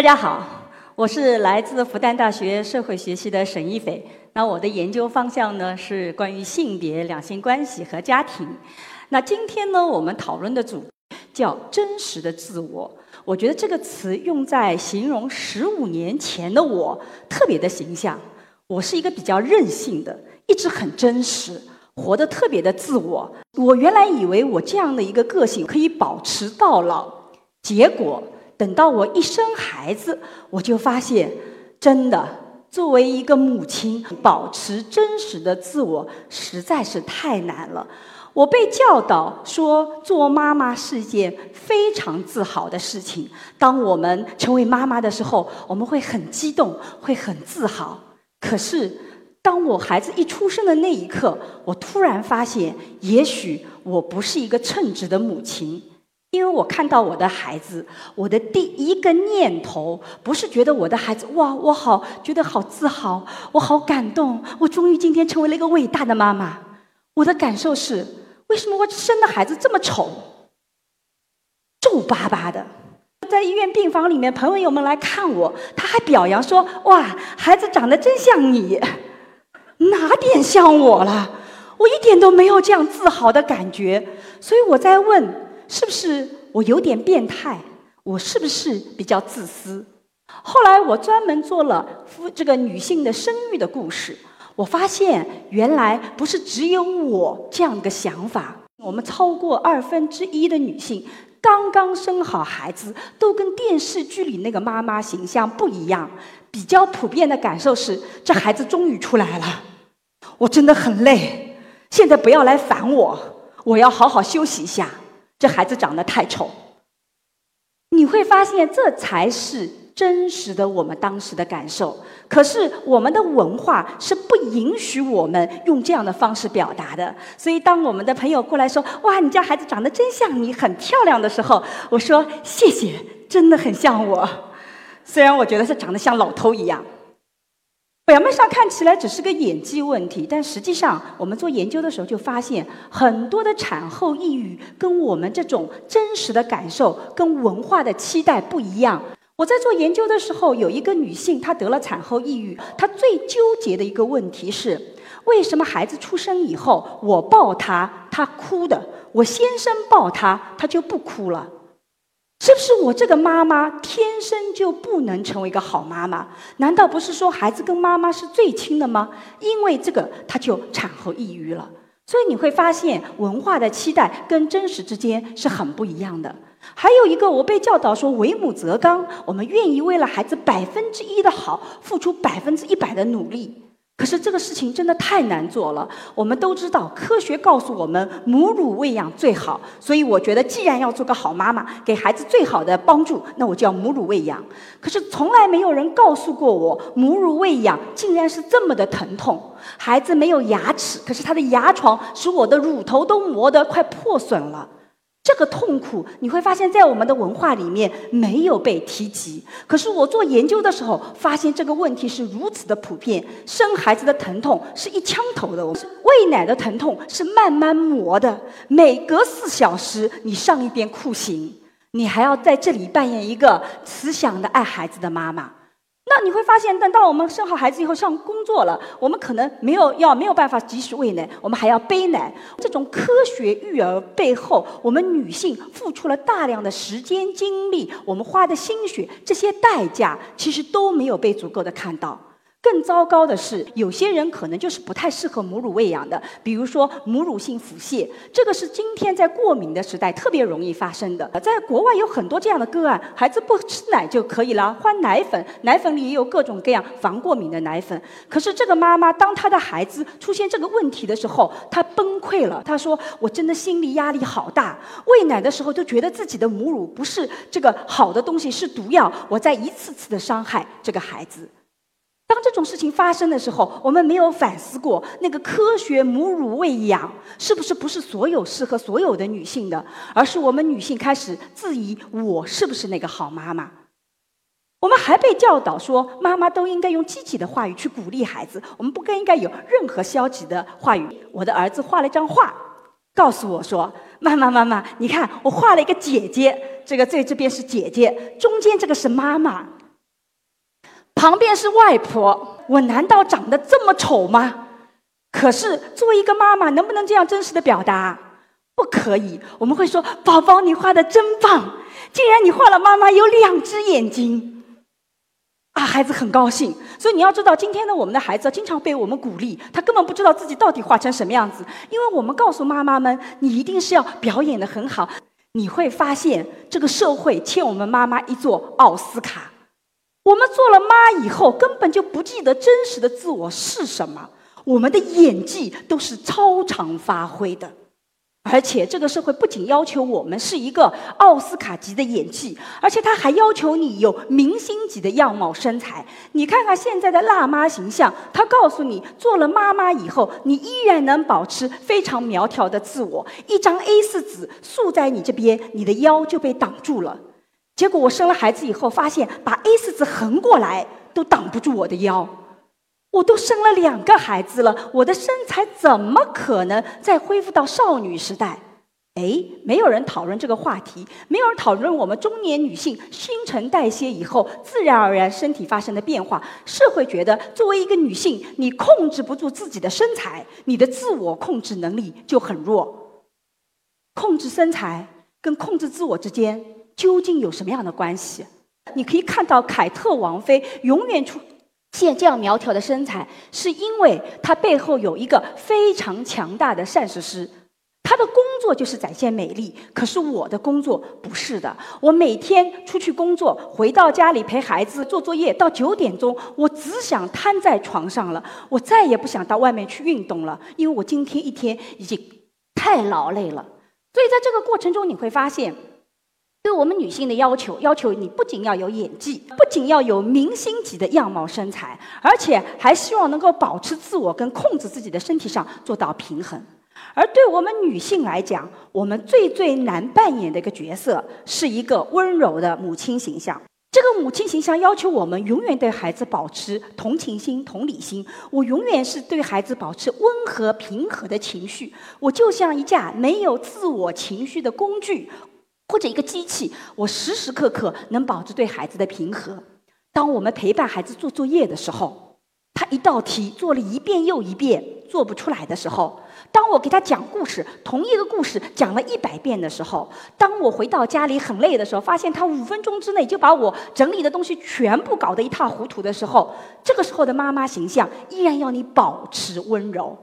大家好，我是来自复旦大学社会学系的沈一斐。那我的研究方向呢是关于性别、两性关系和家庭。那今天呢，我们讨论的主题叫真实的自我。我觉得这个词用在形容十五年前的我特别的形象。我是一个比较任性的，一直很真实，活得特别的自我。我原来以为我这样的一个个性可以保持到老，结果等到我一生孩子，我就发现，真的作为一个母亲，保持真实的自我实在是太难了。我被教导说，做妈妈是一件非常自豪的事情。当我们成为妈妈的时候，我们会很激动，会很自豪。可是，当我孩子一出生的那一刻，我突然发现，也许我不是一个称职的母亲，因为我看到我的孩子，我的第一个念头不是觉得我的孩子哇，我好觉得好自豪，我好感动，我终于今天成为了一个伟大的妈妈。我的感受是，为什么我生的孩子这么丑，皱巴巴的？在医院病房里面，朋友们来看我，他还表扬说：“哇，孩子长得真像你，哪点像我了？”我一点都没有这样自豪的感觉，所以我在问：是不是我有点变态？我是不是比较自私？后来我专门做了夫这个女性的生育的故事，我发现原来不是只有我这样的想法，我们超过二分之一的女性。刚刚生好孩子，都跟电视剧里那个妈妈形象不一样。比较普遍的感受是，这孩子终于出来了，我真的很累。现在不要来烦我，我要好好休息一下。这孩子长得太丑，你会发现这才是。真实的我们当时的感受，可是我们的文化是不允许我们用这样的方式表达的。所以，当我们的朋友过来说：“哇，你家孩子长得真像你，很漂亮”的时候，我说：“谢谢，真的很像我。”虽然我觉得是长得像老头一样。表面上看起来只是个演技问题，但实际上我们做研究的时候就发现，很多的产后抑郁跟我们这种真实的感受跟文化的期待不一样。我在做研究的时候，有一个女性，她得了产后抑郁。她最纠结的一个问题是：为什么孩子出生以后，我抱他，他哭的；我先生抱他，他就不哭了？是不是我这个妈妈天生就不能成为一个好妈妈？难道不是说孩子跟妈妈是最亲的吗？因为这个，她就产后抑郁了。所以你会发现，文化的期待跟真实之间是很不一样的。还有一个，我被教导说“为母则刚”，我们愿意为了孩子百分之一的好，付出百分之一百的努力。可是这个事情真的太难做了。我们都知道，科学告诉我们母乳喂养最好，所以我觉得，既然要做个好妈妈，给孩子最好的帮助，那我就要母乳喂养。可是从来没有人告诉过我，母乳喂养竟然是这么的疼痛。孩子没有牙齿，可是他的牙床使我的乳头都磨得快破损了。这个痛苦，你会发现在我们的文化里面没有被提及。可是我做研究的时候，发现这个问题是如此的普遍。生孩子的疼痛是一枪头的，喂奶的疼痛是慢慢磨的。每隔四小时你上一遍酷刑，你还要在这里扮演一个慈祥的爱孩子的妈妈。那你会发现，等到我们生好孩子以后上工作了，我们可能没有要没有办法及时喂奶，我们还要背奶。这种科学育儿背后，我们女性付出了大量的时间精力，我们花的心血，这些代价其实都没有被足够的看到。更糟糕的是，有些人可能就是不太适合母乳喂养的，比如说母乳性腹泻，这个是今天在过敏的时代特别容易发生的。在国外有很多这样的个案，孩子不吃奶就可以了，换奶粉，奶粉里也有各种各样防过敏的奶粉。可是这个妈妈当她的孩子出现这个问题的时候，她崩溃了。她说：“我真的心理压力好大，喂奶的时候就觉得自己的母乳不是这个好的东西，是毒药，我在一次次的伤害这个孩子。”当这种事情发生的时候，我们没有反思过那个科学母乳喂养是不是不是所有适合所有的女性的，而是我们女性开始质疑我是不是那个好妈妈。我们还被教导说，妈妈都应该用积极的话语去鼓励孩子，我们不该应该有任何消极的话语。我的儿子画了一张画，告诉我说：“妈妈，妈妈，你看我画了一个姐姐，这个在这边是姐姐，中间这个是妈妈。”旁边是外婆，我难道长得这么丑吗？可是作为一个妈妈，能不能这样真实的表达？不可以。我们会说：“宝宝，你画的真棒，竟然你画了妈妈有两只眼睛。”啊，孩子很高兴。所以你要知道，今天呢，我们的孩子经常被我们鼓励，他根本不知道自己到底画成什么样子，因为我们告诉妈妈们：“你一定是要表演的很好。”你会发现，这个社会欠我们妈妈一座奥斯卡。我们做了妈以后，根本就不记得真实的自我是什么。我们的演技都是超常发挥的，而且这个社会不仅要求我们是一个奥斯卡级的演技，而且他还要求你有明星级的样貌身材。你看看现在的辣妈形象，他告诉你，做了妈妈以后，你依然能保持非常苗条的自我。一张 A 四纸竖在你这边，你的腰就被挡住了。结果我生了孩子以后，发现把 A 四纸横过来都挡不住我的腰。我都生了两个孩子了，我的身材怎么可能再恢复到少女时代？哎，没有人讨论这个话题，没有人讨论我们中年女性新陈代谢以后自然而然身体发生的变化。社会觉得，作为一个女性，你控制不住自己的身材，你的自我控制能力就很弱。控制身材跟控制自我之间究竟有什么样的关系？你可以看到，凯特王妃永远出。现这样苗条的身材，是因为她背后有一个非常强大的膳食师。她的工作就是展现美丽，可是我的工作不是的。我每天出去工作，回到家里陪孩子做作业，到九点钟，我只想瘫在床上了。我再也不想到外面去运动了，因为我今天一天已经太劳累了。所以在这个过程中，你会发现。对我们女性的要求，要求你不仅要有演技，不仅要有明星级的样貌身材，而且还希望能够保持自我跟控制自己的身体上做到平衡。而对我们女性来讲，我们最最难扮演的一个角色，是一个温柔的母亲形象。这个母亲形象要求我们永远对孩子保持同情心、同理心。我永远是对孩子保持温和、平和的情绪。我就像一架没有自我情绪的工具。或者一个机器，我时时刻刻能保持对孩子的平和。当我们陪伴孩子做作业的时候，他一道题做了一遍又一遍做不出来的时候；当我给他讲故事，同一个故事讲了一百遍的时候；当我回到家里很累的时候，发现他五分钟之内就把我整理的东西全部搞得一塌糊涂的时候，这个时候的妈妈形象依然要你保持温柔。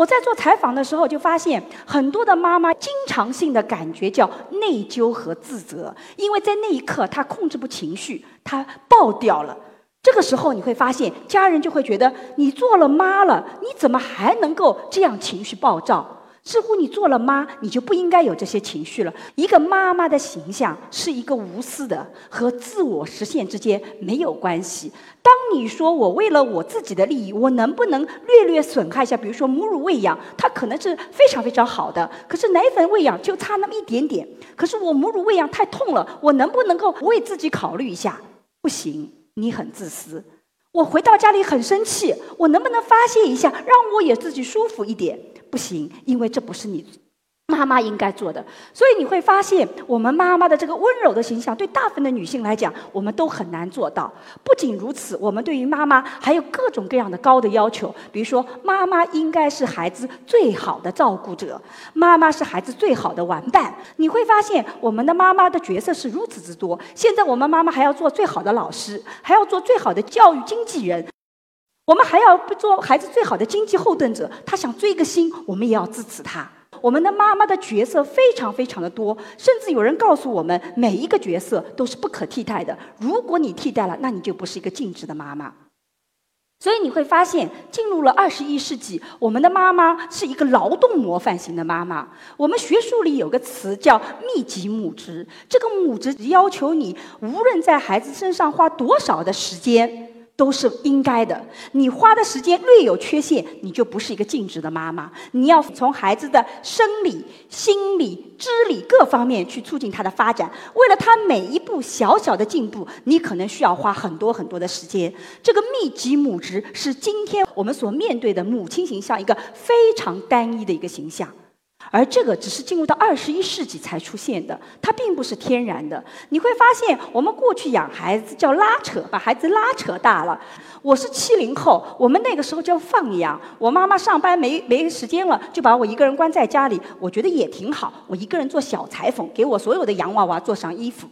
我在做采访的时候，就发现很多的妈妈经常性的感觉叫内疚和自责，因为在那一刻她控制不情绪，她爆掉了。这个时候你会发现，家人就会觉得你做了妈了，你怎么还能够这样情绪暴躁？似乎你做了妈，你就不应该有这些情绪了。一个妈妈的形象是一个无私的，和自我实现之间没有关系。当你说我为了我自己的利益，我能不能略略损害一下？比如说母乳喂养，它可能是非常非常好的，可是奶粉喂养就差那么一点点。可是我母乳喂养太痛了，我能不能够为自己考虑一下？不行，你很自私。我回到家里很生气，我能不能发泄一下，让我也自己舒服一点？不行，因为这不是你。妈妈应该做的，所以你会发现，我们妈妈的这个温柔的形象，对大部分的女性来讲，我们都很难做到。不仅如此，我们对于妈妈还有各种各样的高的要求，比如说，妈妈应该是孩子最好的照顾者，妈妈是孩子最好的玩伴。你会发现，我们的妈妈的角色是如此之多。现在，我们妈妈还要做最好的老师，还要做最好的教育经纪人，我们还要做孩子最好的经济后盾者。他想追个星，我们也要支持他。我们的妈妈的角色非常非常的多，甚至有人告诉我们，每一个角色都是不可替代的。如果你替代了，那你就不是一个尽职的妈妈。所以你会发现，进入了二十一世纪，我们的妈妈是一个劳动模范型的妈妈。我们学术里有个词叫“密集母职”，这个母职要求你，无论在孩子身上花多少的时间。都是应该的。你花的时间略有缺陷，你就不是一个尽职的妈妈。你要从孩子的生理、心理、知理各方面去促进他的发展。为了他每一步小小的进步，你可能需要花很多很多的时间。这个密集母职是今天我们所面对的母亲形象一个非常单一的一个形象。而这个只是进入到二十一世纪才出现的，它并不是天然的。你会发现，我们过去养孩子叫拉扯，把孩子拉扯大了。我是七零后，我们那个时候叫放养。我妈妈上班没没时间了，就把我一个人关在家里，我觉得也挺好。我一个人做小裁缝，给我所有的洋娃娃做上衣服。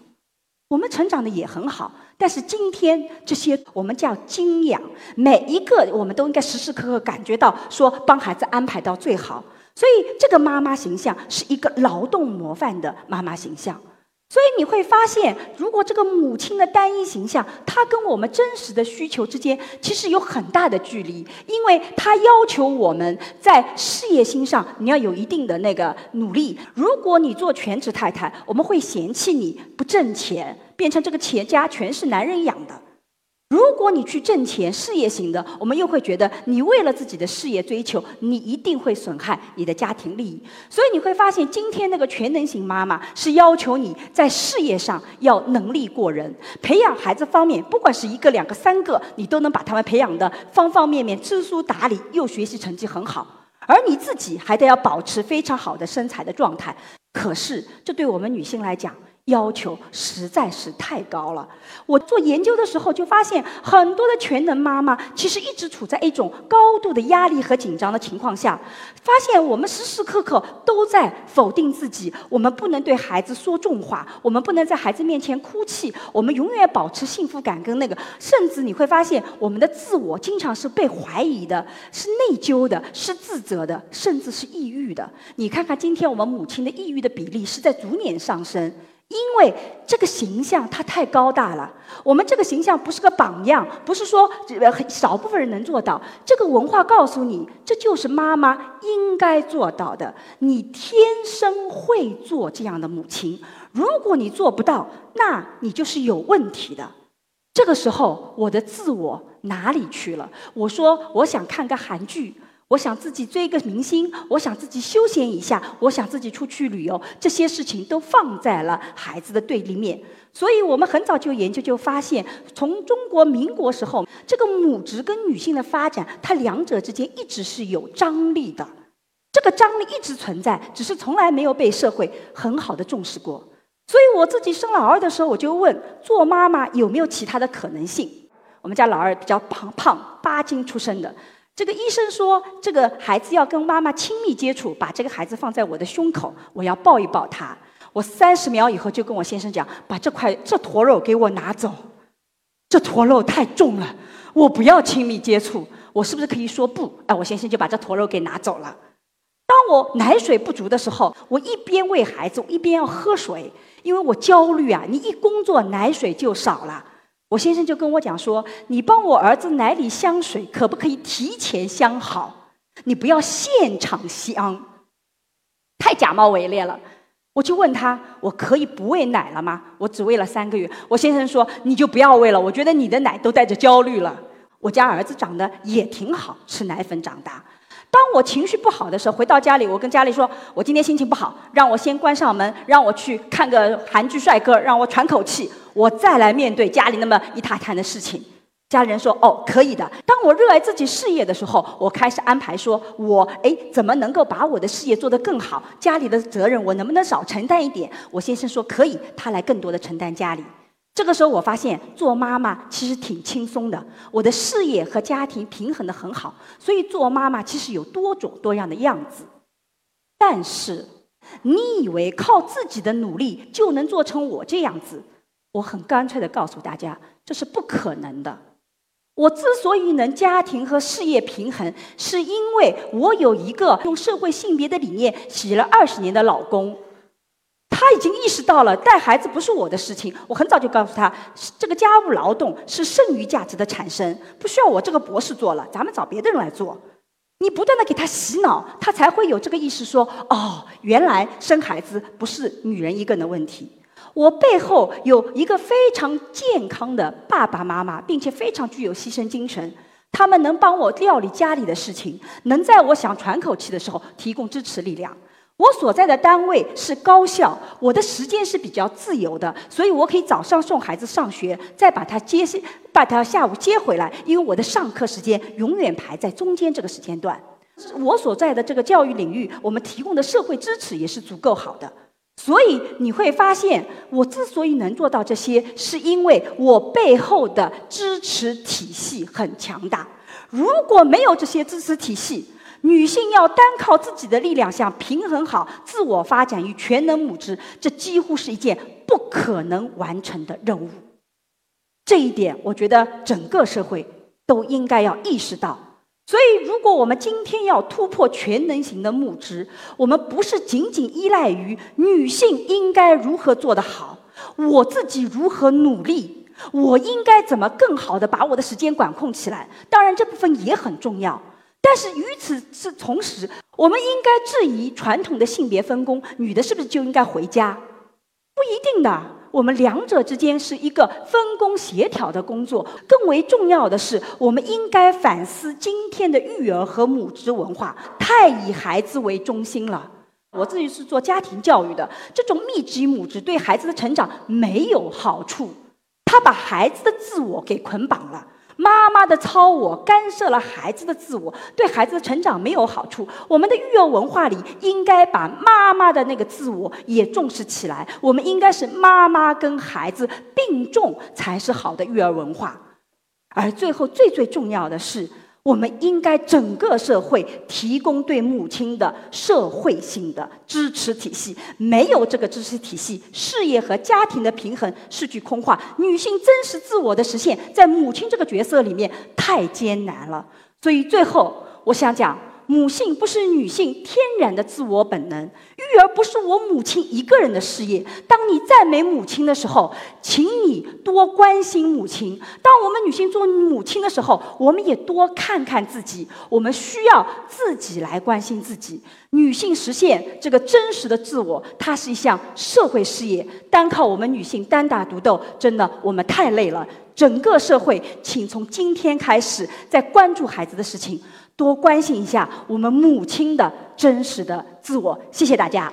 我们成长的也很好，但是今天这些我们叫精养，每一个我们都应该时时刻刻感觉到说帮孩子安排到最好。所以，这个妈妈形象是一个劳动模范的妈妈形象。所以你会发现，如果这个母亲的单一形象，她跟我们真实的需求之间其实有很大的距离，因为她要求我们在事业心上你要有一定的那个努力。如果你做全职太太，我们会嫌弃你不挣钱，变成这个企业家全是男人养的。如果你去挣钱，事业型的，我们又会觉得你为了自己的事业追求，你一定会损害你的家庭利益。所以你会发现，今天那个全能型妈妈是要求你在事业上要能力过人，培养孩子方面，不管是一个、两个、三个，你都能把他们培养的方方面面知书达理，又学习成绩很好，而你自己还得要保持非常好的身材的状态。可是，这对我们女性来讲，要求实在是太高了。我做研究的时候就发现，很多的全能妈妈其实一直处在一种高度的压力和紧张的情况下。发现我们时时刻刻都在否定自己，我们不能对孩子说重话，我们不能在孩子面前哭泣，我们永远保持幸福感跟那个。甚至你会发现，我们的自我经常是被怀疑的，是内疚的，是自责的，甚至是抑郁的。你看看今天我们母亲的抑郁的比例是在逐年上升。因为这个形象它太高大了，我们这个形象不是个榜样，不是说很少部分人能做到。这个文化告诉你，这就是妈妈应该做到的，你天生会做这样的母亲。如果你做不到，那你就是有问题的。这个时候，我的自我哪里去了？我说，我想看个韩剧。我想自己追一个明星，我想自己休闲一下，我想自己出去旅游，这些事情都放在了孩子的对立面。所以我们很早就研究就发现，从中国民国时候，这个母职跟女性的发展，它两者之间一直是有张力的。这个张力一直存在，只是从来没有被社会很好的重视过。所以我自己生老二的时候，我就问做妈妈有没有其他的可能性。我们家老二比较胖，胖八斤出生的。这个医生说，这个孩子要跟妈妈亲密接触，把这个孩子放在我的胸口，我要抱一抱他。我三十秒以后就跟我先生讲，把这块这坨肉给我拿走，这坨肉太重了，我不要亲密接触。我是不是可以说不？哎，我先生就把这坨肉给拿走了。当我奶水不足的时候，我一边喂孩子，一边要喝水，因为我焦虑啊。你一工作，奶水就少了。我先生就跟我讲说：“你帮我儿子奶里香水，可不可以提前香好？你不要现场香，太假冒伪劣了。”我就问他：“我可以不喂奶了吗？我只喂了三个月。”我先生说：“你就不要喂了，我觉得你的奶都带着焦虑了。”我家儿子长得也挺好，吃奶粉长大。当我情绪不好的时候，回到家里，我跟家里说：“我今天心情不好，让我先关上门，让我去看个韩剧帅哥，让我喘口气，我再来面对家里那么一塌摊的事情。”家人说：“哦，可以的。”当我热爱自己事业的时候，我开始安排说：“我哎，怎么能够把我的事业做得更好？家里的责任我能不能少承担一点？”我先生说：“可以。”他来更多的承担家里。这个时候，我发现做妈妈其实挺轻松的，我的事业和家庭平衡的很好，所以做妈妈其实有多种多样的样子。但是，你以为靠自己的努力就能做成我这样子？我很干脆的告诉大家，这是不可能的。我之所以能家庭和事业平衡，是因为我有一个用社会性别的理念洗了二十年的老公。他已经意识到了带孩子不是我的事情。我很早就告诉他，这个家务劳动是剩余价值的产生，不需要我这个博士做了，咱们找别的人来做。你不断的给他洗脑，他才会有这个意识，说哦，原来生孩子不是女人一个人的问题。我背后有一个非常健康的爸爸妈妈，并且非常具有牺牲精神，他们能帮我料理家里的事情，能在我想喘口气的时候提供支持力量。我所在的单位是高校，我的时间是比较自由的，所以我可以早上送孩子上学，再把他接下，把他下午接回来，因为我的上课时间永远排在中间这个时间段。我所在的这个教育领域，我们提供的社会支持也是足够好的。所以你会发现，我之所以能做到这些，是因为我背后的支持体系很强大。如果没有这些支持体系，女性要单靠自己的力量想平衡好自我发展与全能母职，这几乎是一件不可能完成的任务。这一点，我觉得整个社会都应该要意识到。所以，如果我们今天要突破全能型的母职，我们不是仅仅依赖于女性应该如何做得好，我自己如何努力，我应该怎么更好的把我的时间管控起来。当然，这部分也很重要。但是与此是同时，我们应该质疑传统的性别分工：女的是不是就应该回家？不一定的。我们两者之间是一个分工协调的工作。更为重要的是，我们应该反思今天的育儿和母职文化太以孩子为中心了。我自己是做家庭教育的，这种密集母职对孩子的成长没有好处，他把孩子的自我给捆绑了。妈妈的超我干涉了孩子的自我，对孩子的成长没有好处。我们的育儿文化里应该把妈妈的那个自我也重视起来。我们应该是妈妈跟孩子并重，才是好的育儿文化。而最后最最重要的是。我们应该整个社会提供对母亲的社会性的支持体系，没有这个支持体系，事业和家庭的平衡是句空话。女性真实自我的实现，在母亲这个角色里面太艰难了。所以最后，我想讲。母性不是女性天然的自我本能，育儿不是我母亲一个人的事业。当你赞美母亲的时候，请你多关心母亲。当我们女性做母亲的时候，我们也多看看自己。我们需要自己来关心自己。女性实现这个真实的自我，它是一项社会事业。单靠我们女性单打独斗，真的我们太累了。整个社会，请从今天开始，在关注孩子的事情。多关心一下我们母亲的真实的自我，谢谢大家。